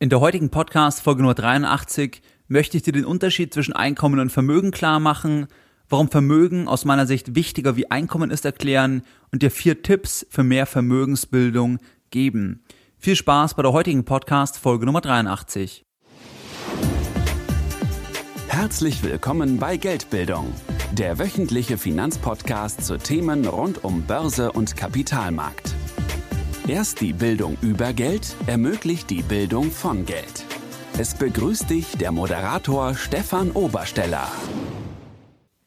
In der heutigen Podcast Folge Nummer 83 möchte ich dir den Unterschied zwischen Einkommen und Vermögen klar machen, warum Vermögen aus meiner Sicht wichtiger wie Einkommen ist erklären und dir vier Tipps für mehr Vermögensbildung geben. Viel Spaß bei der heutigen Podcast Folge Nummer 83. Herzlich willkommen bei Geldbildung, der wöchentliche Finanzpodcast zu Themen rund um Börse und Kapitalmarkt. Erst die Bildung über Geld ermöglicht die Bildung von Geld. Es begrüßt dich der Moderator Stefan Obersteller.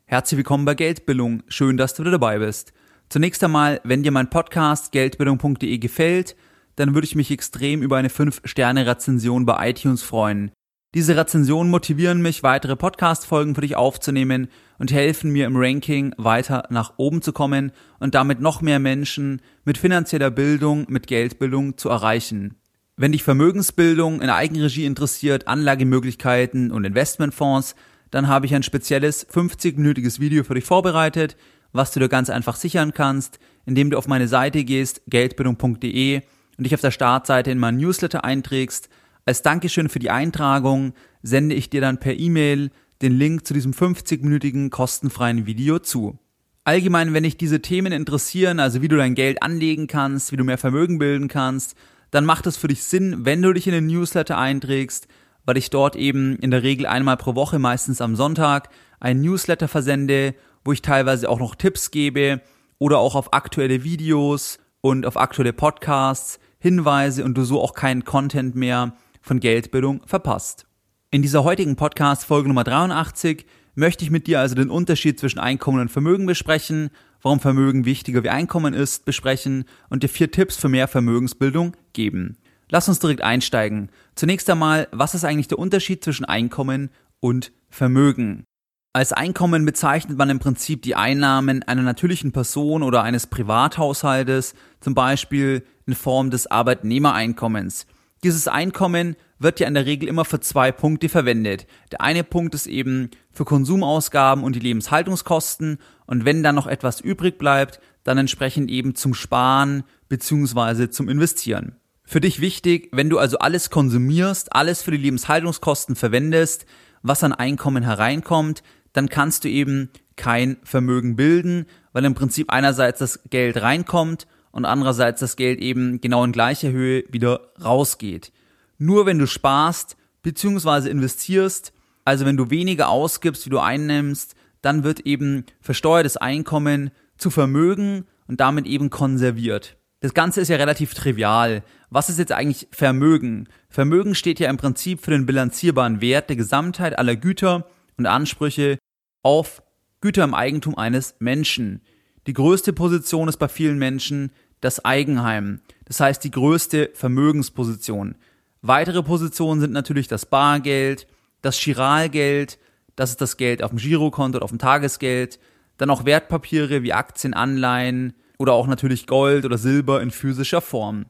Herzlich willkommen bei Geldbildung. Schön, dass du wieder dabei bist. Zunächst einmal, wenn dir mein Podcast geldbildung.de gefällt, dann würde ich mich extrem über eine 5-Sterne-Rezension bei iTunes freuen. Diese Rezensionen motivieren mich, weitere Podcast-Folgen für dich aufzunehmen und helfen mir im Ranking weiter nach oben zu kommen und damit noch mehr Menschen mit finanzieller Bildung, mit Geldbildung zu erreichen. Wenn dich Vermögensbildung in Eigenregie interessiert, Anlagemöglichkeiten und Investmentfonds, dann habe ich ein spezielles 50-minütiges Video für dich vorbereitet, was du dir ganz einfach sichern kannst, indem du auf meine Seite gehst, geldbildung.de und dich auf der Startseite in mein Newsletter einträgst – als Dankeschön für die Eintragung sende ich dir dann per E-Mail den Link zu diesem 50-minütigen kostenfreien Video zu. Allgemein, wenn dich diese Themen interessieren, also wie du dein Geld anlegen kannst, wie du mehr Vermögen bilden kannst, dann macht es für dich Sinn, wenn du dich in den Newsletter einträgst, weil ich dort eben in der Regel einmal pro Woche, meistens am Sonntag, ein Newsletter versende, wo ich teilweise auch noch Tipps gebe oder auch auf aktuelle Videos und auf aktuelle Podcasts Hinweise und du so auch keinen Content mehr von Geldbildung verpasst. In dieser heutigen Podcast Folge Nummer 83 möchte ich mit dir also den Unterschied zwischen Einkommen und Vermögen besprechen, warum Vermögen wichtiger wie Einkommen ist, besprechen und dir vier Tipps für mehr Vermögensbildung geben. Lass uns direkt einsteigen. Zunächst einmal, was ist eigentlich der Unterschied zwischen Einkommen und Vermögen? Als Einkommen bezeichnet man im Prinzip die Einnahmen einer natürlichen Person oder eines Privathaushaltes, zum Beispiel in Form des Arbeitnehmereinkommens. Dieses Einkommen wird ja in der Regel immer für zwei Punkte verwendet. Der eine Punkt ist eben für Konsumausgaben und die Lebenshaltungskosten und wenn dann noch etwas übrig bleibt, dann entsprechend eben zum Sparen bzw. zum Investieren. Für dich wichtig, wenn du also alles konsumierst, alles für die Lebenshaltungskosten verwendest, was an Einkommen hereinkommt, dann kannst du eben kein Vermögen bilden, weil im Prinzip einerseits das Geld reinkommt und andererseits das Geld eben genau in gleicher Höhe wieder rausgeht. Nur wenn du sparst bzw. investierst, also wenn du weniger ausgibst, wie du einnimmst, dann wird eben versteuertes Einkommen zu Vermögen und damit eben konserviert. Das Ganze ist ja relativ trivial. Was ist jetzt eigentlich Vermögen? Vermögen steht ja im Prinzip für den bilanzierbaren Wert der Gesamtheit aller Güter und Ansprüche auf Güter im Eigentum eines Menschen. Die größte Position ist bei vielen Menschen das Eigenheim. Das heißt die größte Vermögensposition. Weitere Positionen sind natürlich das Bargeld, das Chiralgeld, das ist das Geld auf dem Girokonto oder auf dem Tagesgeld, dann auch Wertpapiere wie Aktien, Anleihen oder auch natürlich Gold oder Silber in physischer Form.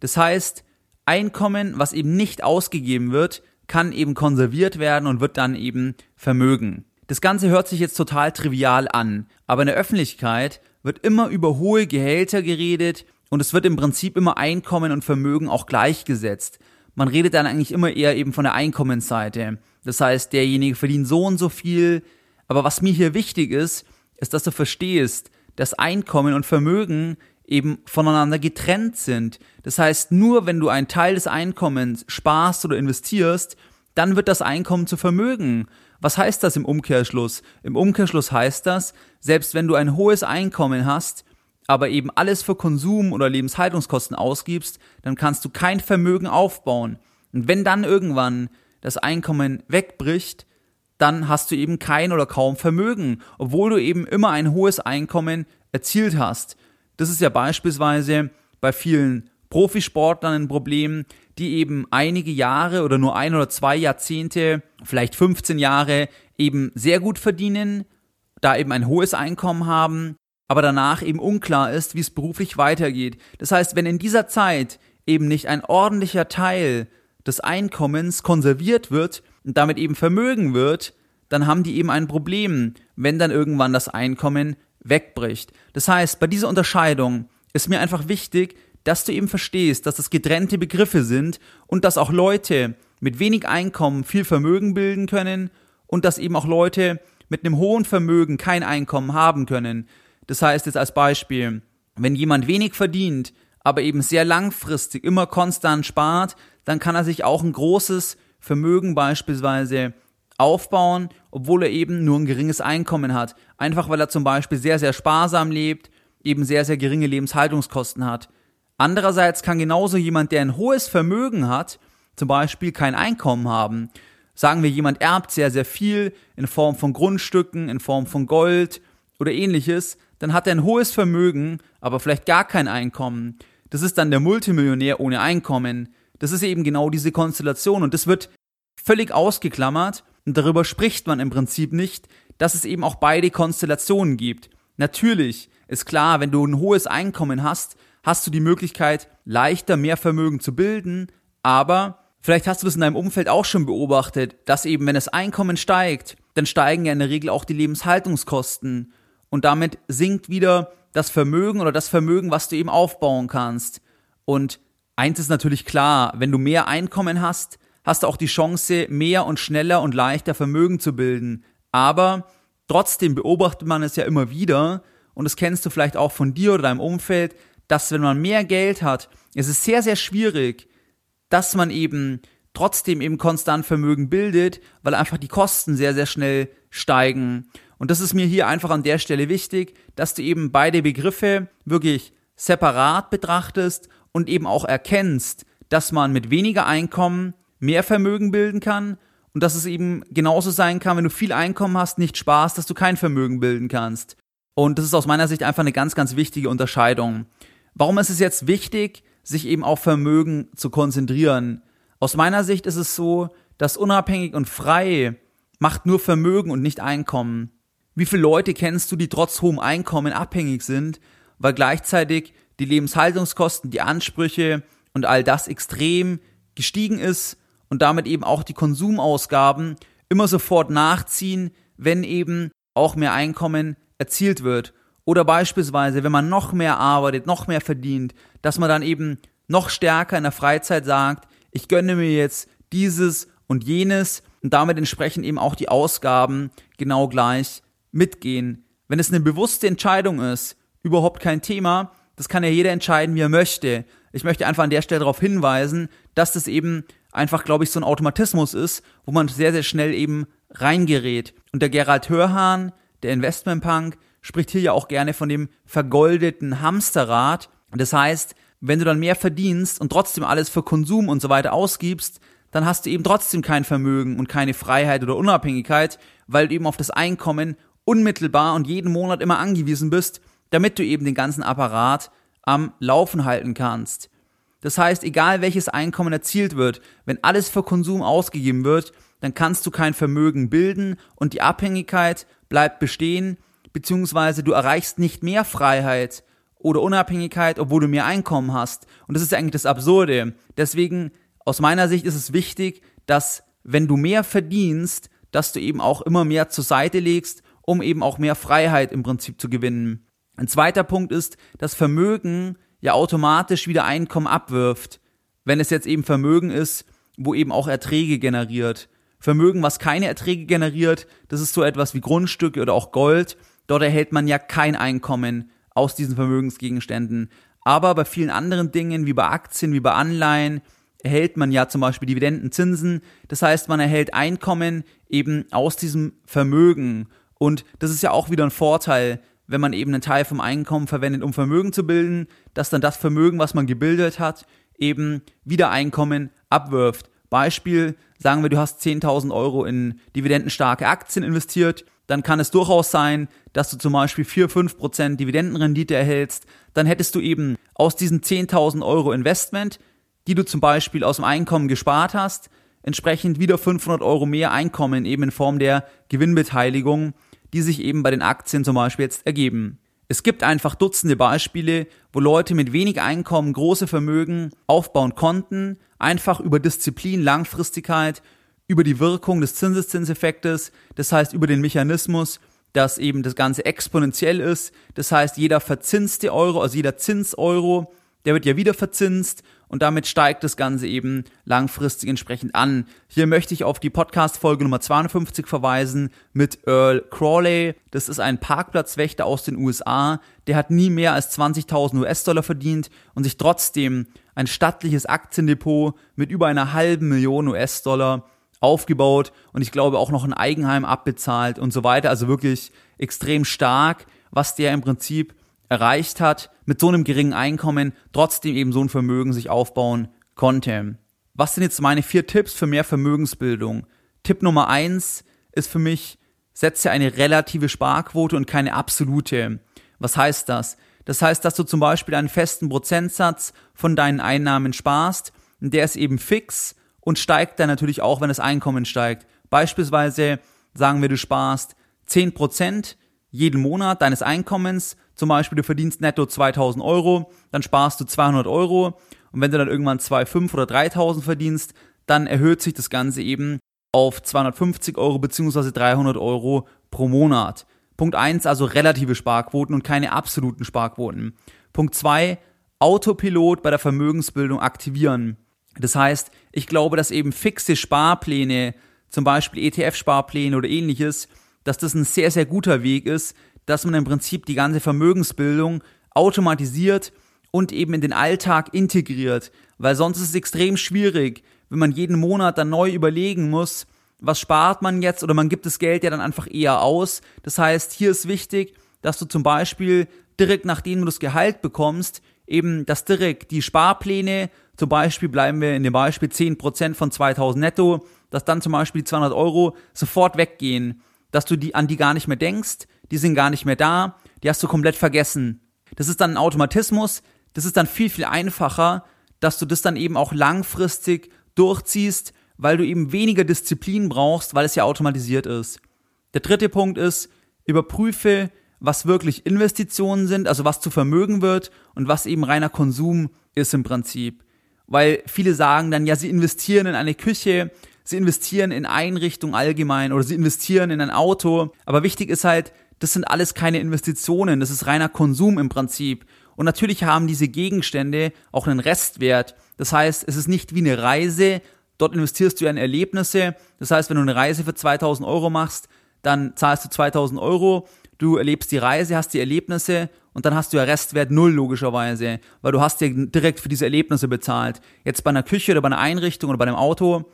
Das heißt, Einkommen, was eben nicht ausgegeben wird, kann eben konserviert werden und wird dann eben Vermögen. Das Ganze hört sich jetzt total trivial an, aber in der Öffentlichkeit wird immer über hohe Gehälter geredet und es wird im Prinzip immer Einkommen und Vermögen auch gleichgesetzt. Man redet dann eigentlich immer eher eben von der Einkommensseite. Das heißt, derjenige verdient so und so viel. Aber was mir hier wichtig ist, ist, dass du verstehst, dass Einkommen und Vermögen eben voneinander getrennt sind. Das heißt, nur wenn du einen Teil des Einkommens sparst oder investierst, dann wird das Einkommen zu Vermögen. Was heißt das im Umkehrschluss? Im Umkehrschluss heißt das, selbst wenn du ein hohes Einkommen hast, aber eben alles für Konsum oder Lebenshaltungskosten ausgibst, dann kannst du kein Vermögen aufbauen. Und wenn dann irgendwann das Einkommen wegbricht, dann hast du eben kein oder kaum Vermögen, obwohl du eben immer ein hohes Einkommen erzielt hast. Das ist ja beispielsweise bei vielen Profisportlern ein Problem, die eben einige Jahre oder nur ein oder zwei Jahrzehnte, vielleicht 15 Jahre eben sehr gut verdienen, da eben ein hohes Einkommen haben, aber danach eben unklar ist, wie es beruflich weitergeht. Das heißt, wenn in dieser Zeit eben nicht ein ordentlicher Teil des Einkommens konserviert wird und damit eben Vermögen wird, dann haben die eben ein Problem, wenn dann irgendwann das Einkommen wegbricht. Das heißt, bei dieser Unterscheidung ist mir einfach wichtig, dass du eben verstehst, dass das getrennte Begriffe sind und dass auch Leute mit wenig Einkommen viel Vermögen bilden können und dass eben auch Leute mit einem hohen Vermögen kein Einkommen haben können. Das heißt jetzt als Beispiel, wenn jemand wenig verdient, aber eben sehr langfristig immer konstant spart, dann kann er sich auch ein großes Vermögen beispielsweise aufbauen, obwohl er eben nur ein geringes Einkommen hat. Einfach weil er zum Beispiel sehr, sehr sparsam lebt, eben sehr, sehr geringe Lebenshaltungskosten hat. Andererseits kann genauso jemand, der ein hohes Vermögen hat, zum Beispiel kein Einkommen haben. Sagen wir, jemand erbt sehr, sehr viel in Form von Grundstücken, in Form von Gold oder ähnliches, dann hat er ein hohes Vermögen, aber vielleicht gar kein Einkommen. Das ist dann der Multimillionär ohne Einkommen. Das ist eben genau diese Konstellation und das wird völlig ausgeklammert und darüber spricht man im Prinzip nicht, dass es eben auch beide Konstellationen gibt. Natürlich ist klar, wenn du ein hohes Einkommen hast, hast du die Möglichkeit, leichter mehr Vermögen zu bilden, aber vielleicht hast du das in deinem Umfeld auch schon beobachtet, dass eben, wenn das Einkommen steigt, dann steigen ja in der Regel auch die Lebenshaltungskosten und damit sinkt wieder das Vermögen oder das Vermögen, was du eben aufbauen kannst. Und eins ist natürlich klar, wenn du mehr Einkommen hast, hast du auch die Chance, mehr und schneller und leichter Vermögen zu bilden. Aber trotzdem beobachtet man es ja immer wieder, und das kennst du vielleicht auch von dir oder deinem Umfeld, dass wenn man mehr Geld hat, es ist sehr, sehr schwierig, dass man eben trotzdem eben konstant Vermögen bildet, weil einfach die Kosten sehr, sehr schnell steigen. Und das ist mir hier einfach an der Stelle wichtig, dass du eben beide Begriffe wirklich separat betrachtest und eben auch erkennst, dass man mit weniger Einkommen mehr Vermögen bilden kann und dass es eben genauso sein kann, wenn du viel Einkommen hast, nicht Spaß, dass du kein Vermögen bilden kannst. Und das ist aus meiner Sicht einfach eine ganz, ganz wichtige Unterscheidung. Warum ist es jetzt wichtig, sich eben auf Vermögen zu konzentrieren? Aus meiner Sicht ist es so, dass unabhängig und frei macht nur Vermögen und nicht Einkommen. Wie viele Leute kennst du, die trotz hohem Einkommen abhängig sind, weil gleichzeitig die Lebenshaltungskosten, die Ansprüche und all das extrem gestiegen ist und damit eben auch die Konsumausgaben immer sofort nachziehen, wenn eben auch mehr Einkommen erzielt wird. Oder beispielsweise, wenn man noch mehr arbeitet, noch mehr verdient, dass man dann eben noch stärker in der Freizeit sagt, ich gönne mir jetzt dieses und jenes und damit entsprechend eben auch die Ausgaben genau gleich mitgehen. Wenn es eine bewusste Entscheidung ist, überhaupt kein Thema, das kann ja jeder entscheiden, wie er möchte. Ich möchte einfach an der Stelle darauf hinweisen, dass das eben einfach, glaube ich, so ein Automatismus ist, wo man sehr, sehr schnell eben reingerät. Und der Gerald Hörhahn, der Investmentpunk, spricht hier ja auch gerne von dem vergoldeten Hamsterrad. Das heißt, wenn du dann mehr verdienst und trotzdem alles für Konsum und so weiter ausgibst, dann hast du eben trotzdem kein Vermögen und keine Freiheit oder Unabhängigkeit, weil du eben auf das Einkommen unmittelbar und jeden Monat immer angewiesen bist, damit du eben den ganzen Apparat am Laufen halten kannst. Das heißt, egal welches Einkommen erzielt wird, wenn alles für Konsum ausgegeben wird, dann kannst du kein Vermögen bilden und die Abhängigkeit bleibt bestehen, beziehungsweise du erreichst nicht mehr Freiheit oder Unabhängigkeit, obwohl du mehr Einkommen hast. Und das ist eigentlich das Absurde. Deswegen, aus meiner Sicht ist es wichtig, dass wenn du mehr verdienst, dass du eben auch immer mehr zur Seite legst, um eben auch mehr Freiheit im Prinzip zu gewinnen. Ein zweiter Punkt ist, dass Vermögen ja automatisch wieder Einkommen abwirft, wenn es jetzt eben Vermögen ist, wo eben auch Erträge generiert. Vermögen, was keine Erträge generiert, das ist so etwas wie Grundstücke oder auch Gold. Dort erhält man ja kein Einkommen aus diesen Vermögensgegenständen. Aber bei vielen anderen Dingen, wie bei Aktien, wie bei Anleihen, erhält man ja zum Beispiel Dividendenzinsen. Das heißt, man erhält Einkommen eben aus diesem Vermögen. Und das ist ja auch wieder ein Vorteil, wenn man eben einen Teil vom Einkommen verwendet, um Vermögen zu bilden, dass dann das Vermögen, was man gebildet hat, eben wieder Einkommen abwirft. Beispiel, sagen wir, du hast 10.000 Euro in dividendenstarke Aktien investiert, dann kann es durchaus sein, dass du zum Beispiel 4-5% Dividendenrendite erhältst. Dann hättest du eben aus diesen 10.000 Euro Investment, die du zum Beispiel aus dem Einkommen gespart hast, entsprechend wieder 500 Euro mehr Einkommen eben in Form der Gewinnbeteiligung, die sich eben bei den Aktien zum Beispiel jetzt ergeben. Es gibt einfach Dutzende Beispiele, wo Leute mit wenig Einkommen große Vermögen aufbauen konnten, einfach über Disziplin, Langfristigkeit, über die Wirkung des Zinseszinseffektes, das heißt über den Mechanismus, dass eben das Ganze exponentiell ist, das heißt jeder verzinste Euro, also jeder Zinseuro, der wird ja wieder verzinst und damit steigt das Ganze eben langfristig entsprechend an. Hier möchte ich auf die Podcast-Folge Nummer 52 verweisen mit Earl Crawley. Das ist ein Parkplatzwächter aus den USA. Der hat nie mehr als 20.000 US-Dollar verdient und sich trotzdem ein stattliches Aktiendepot mit über einer halben Million US-Dollar aufgebaut und ich glaube auch noch ein Eigenheim abbezahlt und so weiter. Also wirklich extrem stark, was der im Prinzip erreicht hat, mit so einem geringen Einkommen trotzdem eben so ein Vermögen sich aufbauen konnte. Was sind jetzt meine vier Tipps für mehr Vermögensbildung? Tipp Nummer eins ist für mich, setze eine relative Sparquote und keine absolute. Was heißt das? Das heißt, dass du zum Beispiel einen festen Prozentsatz von deinen Einnahmen sparst, der ist eben fix und steigt dann natürlich auch, wenn das Einkommen steigt. Beispielsweise sagen wir, du sparst 10% jeden Monat deines Einkommens zum Beispiel, du verdienst netto 2000 Euro, dann sparst du 200 Euro und wenn du dann irgendwann 2,5 oder 3000 verdienst, dann erhöht sich das Ganze eben auf 250 Euro bzw. 300 Euro pro Monat. Punkt 1, also relative Sparquoten und keine absoluten Sparquoten. Punkt 2, Autopilot bei der Vermögensbildung aktivieren. Das heißt, ich glaube, dass eben fixe Sparpläne, zum Beispiel ETF-Sparpläne oder ähnliches, dass das ein sehr, sehr guter Weg ist, dass man im Prinzip die ganze Vermögensbildung automatisiert und eben in den Alltag integriert, weil sonst ist es extrem schwierig, wenn man jeden Monat dann neu überlegen muss, was spart man jetzt oder man gibt das Geld ja dann einfach eher aus. Das heißt, hier ist wichtig, dass du zum Beispiel direkt nachdem du das Gehalt bekommst, eben dass direkt die Sparpläne, zum Beispiel bleiben wir in dem Beispiel 10% von 2000 netto, dass dann zum Beispiel 200 Euro sofort weggehen, dass du die, an die gar nicht mehr denkst, die sind gar nicht mehr da, die hast du komplett vergessen. Das ist dann ein Automatismus, das ist dann viel, viel einfacher, dass du das dann eben auch langfristig durchziehst, weil du eben weniger Disziplin brauchst, weil es ja automatisiert ist. Der dritte Punkt ist, überprüfe, was wirklich Investitionen sind, also was zu Vermögen wird und was eben reiner Konsum ist im Prinzip. Weil viele sagen dann, ja, sie investieren in eine Küche, sie investieren in Einrichtungen allgemein oder sie investieren in ein Auto. Aber wichtig ist halt, das sind alles keine Investitionen, das ist reiner Konsum im Prinzip. Und natürlich haben diese Gegenstände auch einen Restwert. Das heißt, es ist nicht wie eine Reise, dort investierst du in Erlebnisse. Das heißt, wenn du eine Reise für 2000 Euro machst, dann zahlst du 2000 Euro, du erlebst die Reise, hast die Erlebnisse und dann hast du ja Restwert null logischerweise, weil du hast ja direkt für diese Erlebnisse bezahlt. Jetzt bei einer Küche oder bei einer Einrichtung oder bei einem Auto,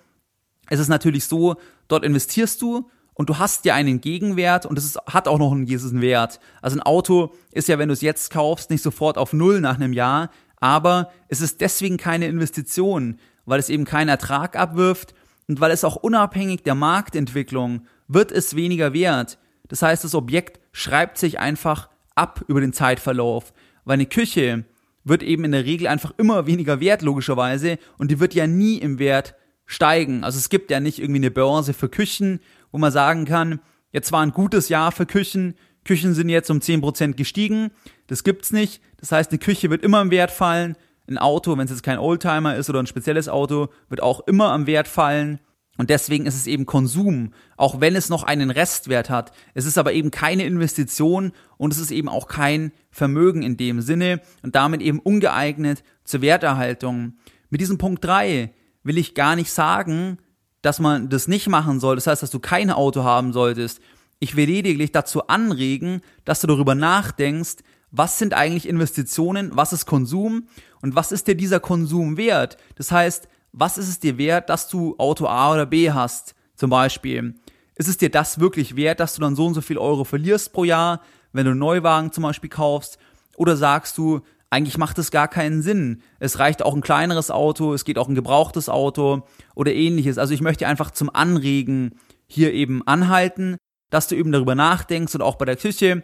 ist es natürlich so, dort investierst du und du hast ja einen Gegenwert und es hat auch noch einen gewissen Wert. Also ein Auto ist ja, wenn du es jetzt kaufst, nicht sofort auf Null nach einem Jahr, aber es ist deswegen keine Investition, weil es eben keinen Ertrag abwirft und weil es auch unabhängig der Marktentwicklung wird es weniger wert. Das heißt, das Objekt schreibt sich einfach ab über den Zeitverlauf, weil eine Küche wird eben in der Regel einfach immer weniger wert, logischerweise, und die wird ja nie im Wert steigen. Also es gibt ja nicht irgendwie eine Börse für Küchen wo man sagen kann, jetzt war ein gutes Jahr für Küchen, Küchen sind jetzt um 10% gestiegen, das gibt's nicht. Das heißt, eine Küche wird immer im Wert fallen. Ein Auto, wenn es jetzt kein Oldtimer ist oder ein spezielles Auto, wird auch immer am Wert fallen. Und deswegen ist es eben Konsum, auch wenn es noch einen Restwert hat. Es ist aber eben keine Investition und es ist eben auch kein Vermögen in dem Sinne und damit eben ungeeignet zur Werterhaltung. Mit diesem Punkt 3 will ich gar nicht sagen, dass man das nicht machen soll. Das heißt, dass du kein Auto haben solltest. Ich will lediglich dazu anregen, dass du darüber nachdenkst, was sind eigentlich Investitionen, was ist Konsum und was ist dir dieser Konsum wert? Das heißt, was ist es dir wert, dass du Auto A oder B hast, zum Beispiel? Ist es dir das wirklich wert, dass du dann so und so viel Euro verlierst pro Jahr, wenn du einen Neuwagen zum Beispiel kaufst? Oder sagst du, eigentlich macht es gar keinen Sinn. Es reicht auch ein kleineres Auto, es geht auch ein gebrauchtes Auto oder ähnliches. Also ich möchte einfach zum Anregen hier eben anhalten, dass du eben darüber nachdenkst und auch bei der Küche,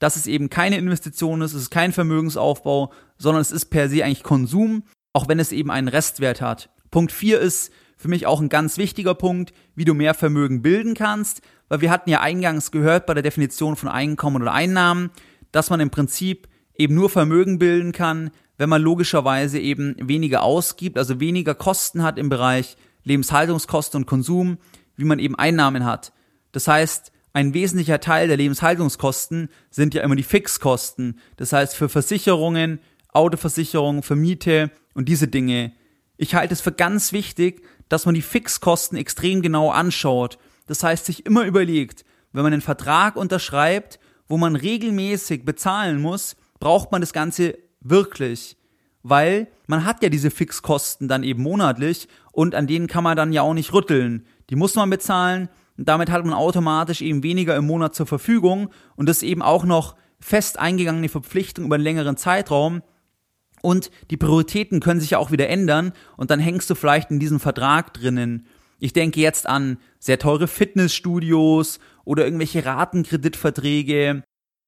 dass es eben keine Investition ist, es ist kein Vermögensaufbau, sondern es ist per se eigentlich Konsum, auch wenn es eben einen Restwert hat. Punkt 4 ist für mich auch ein ganz wichtiger Punkt, wie du mehr Vermögen bilden kannst, weil wir hatten ja eingangs gehört bei der Definition von Einkommen oder Einnahmen, dass man im Prinzip eben nur Vermögen bilden kann, wenn man logischerweise eben weniger ausgibt, also weniger Kosten hat im Bereich Lebenshaltungskosten und Konsum, wie man eben Einnahmen hat. Das heißt, ein wesentlicher Teil der Lebenshaltungskosten sind ja immer die Fixkosten. Das heißt, für Versicherungen, Autoversicherung, für Miete und diese Dinge. Ich halte es für ganz wichtig, dass man die Fixkosten extrem genau anschaut. Das heißt, sich immer überlegt, wenn man einen Vertrag unterschreibt, wo man regelmäßig bezahlen muss, braucht man das Ganze wirklich. Weil man hat ja diese Fixkosten dann eben monatlich und an denen kann man dann ja auch nicht rütteln. Die muss man bezahlen und damit hat man automatisch eben weniger im Monat zur Verfügung und das eben auch noch fest eingegangene Verpflichtung über einen längeren Zeitraum. Und die Prioritäten können sich ja auch wieder ändern und dann hängst du vielleicht in diesem Vertrag drinnen. Ich denke jetzt an sehr teure Fitnessstudios oder irgendwelche Ratenkreditverträge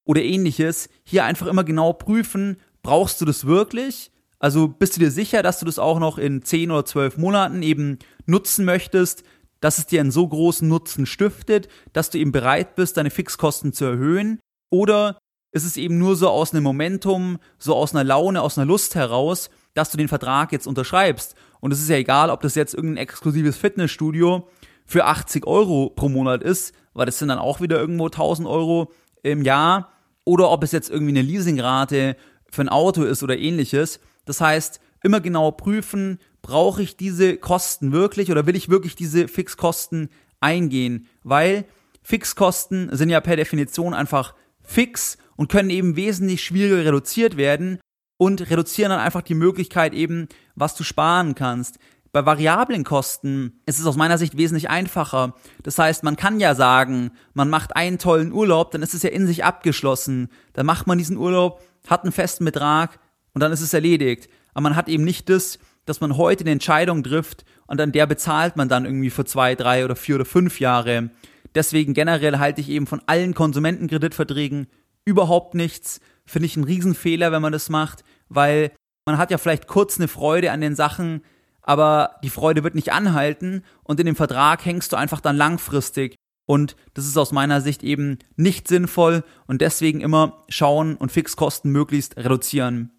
oder ähnliches. Hier einfach immer genau prüfen, brauchst du das wirklich? Also bist du dir sicher, dass du das auch noch in 10 oder 12 Monaten eben nutzen möchtest, dass es dir einen so großen Nutzen stiftet, dass du eben bereit bist, deine Fixkosten zu erhöhen? Oder ist es eben nur so aus einem Momentum, so aus einer Laune, aus einer Lust heraus, dass du den Vertrag jetzt unterschreibst? Und es ist ja egal, ob das jetzt irgendein exklusives Fitnessstudio für 80 Euro pro Monat ist, weil das sind dann auch wieder irgendwo 1000 Euro im Jahr, oder ob es jetzt irgendwie eine Leasingrate für ein Auto ist oder ähnliches. Das heißt, immer genau prüfen, brauche ich diese Kosten wirklich oder will ich wirklich diese Fixkosten eingehen? Weil Fixkosten sind ja per Definition einfach fix und können eben wesentlich schwieriger reduziert werden und reduzieren dann einfach die Möglichkeit eben, was du sparen kannst. Bei variablen Kosten ist es aus meiner Sicht wesentlich einfacher. Das heißt, man kann ja sagen, man macht einen tollen Urlaub, dann ist es ja in sich abgeschlossen. Dann macht man diesen Urlaub, hat einen festen Betrag und dann ist es erledigt. Aber man hat eben nicht das, dass man heute eine Entscheidung trifft und an der bezahlt man dann irgendwie für zwei, drei oder vier oder fünf Jahre. Deswegen generell halte ich eben von allen Konsumentenkreditverträgen überhaupt nichts. Finde ich einen Riesenfehler, wenn man das macht, weil man hat ja vielleicht kurz eine Freude an den Sachen, aber die Freude wird nicht anhalten und in dem Vertrag hängst du einfach dann langfristig. Und das ist aus meiner Sicht eben nicht sinnvoll und deswegen immer schauen und Fixkosten möglichst reduzieren.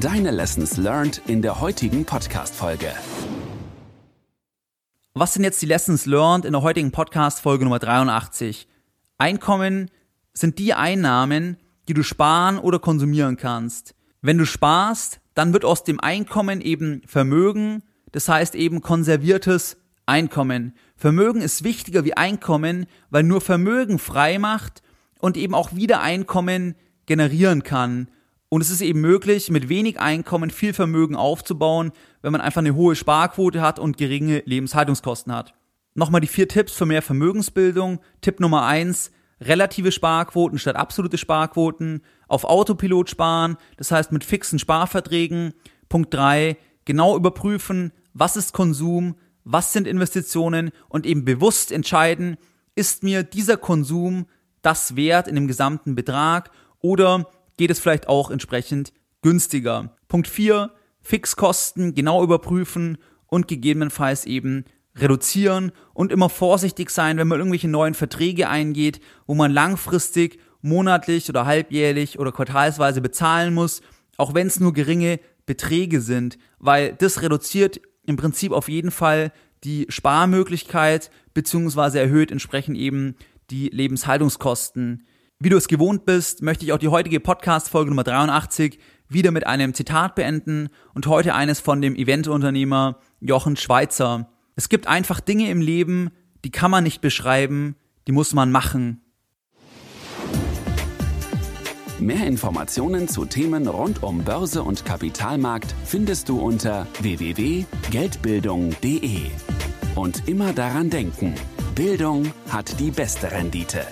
Deine Lessons learned in der heutigen Podcast-Folge. Was sind jetzt die Lessons learned in der heutigen Podcast-Folge Nummer 83? Einkommen sind die Einnahmen, die du sparen oder konsumieren kannst. Wenn du sparst, dann wird aus dem Einkommen eben Vermögen, das heißt eben konserviertes Einkommen. Vermögen ist wichtiger wie Einkommen, weil nur Vermögen frei macht und eben auch wieder Einkommen generieren kann. Und es ist eben möglich, mit wenig Einkommen viel Vermögen aufzubauen, wenn man einfach eine hohe Sparquote hat und geringe Lebenshaltungskosten hat. Nochmal die vier Tipps für mehr Vermögensbildung. Tipp Nummer eins, relative Sparquoten statt absolute Sparquoten. Auf Autopilot sparen, das heißt mit fixen Sparverträgen. Punkt drei, genau überprüfen, was ist Konsum, was sind Investitionen und eben bewusst entscheiden, ist mir dieser Konsum das wert in dem gesamten Betrag oder geht es vielleicht auch entsprechend günstiger. Punkt 4, Fixkosten genau überprüfen und gegebenenfalls eben reduzieren und immer vorsichtig sein, wenn man irgendwelche neuen Verträge eingeht, wo man langfristig, monatlich oder halbjährlich oder quartalsweise bezahlen muss, auch wenn es nur geringe Beträge sind, weil das reduziert im Prinzip auf jeden Fall die Sparmöglichkeit beziehungsweise erhöht entsprechend eben die Lebenshaltungskosten. Wie du es gewohnt bist, möchte ich auch die heutige Podcast-Folge Nummer 83 wieder mit einem Zitat beenden und heute eines von dem Eventunternehmer Jochen Schweizer. Es gibt einfach Dinge im Leben, die kann man nicht beschreiben, die muss man machen. Mehr Informationen zu Themen rund um Börse und Kapitalmarkt findest du unter www.geldbildung.de. Und immer daran denken, Bildung hat die beste Rendite.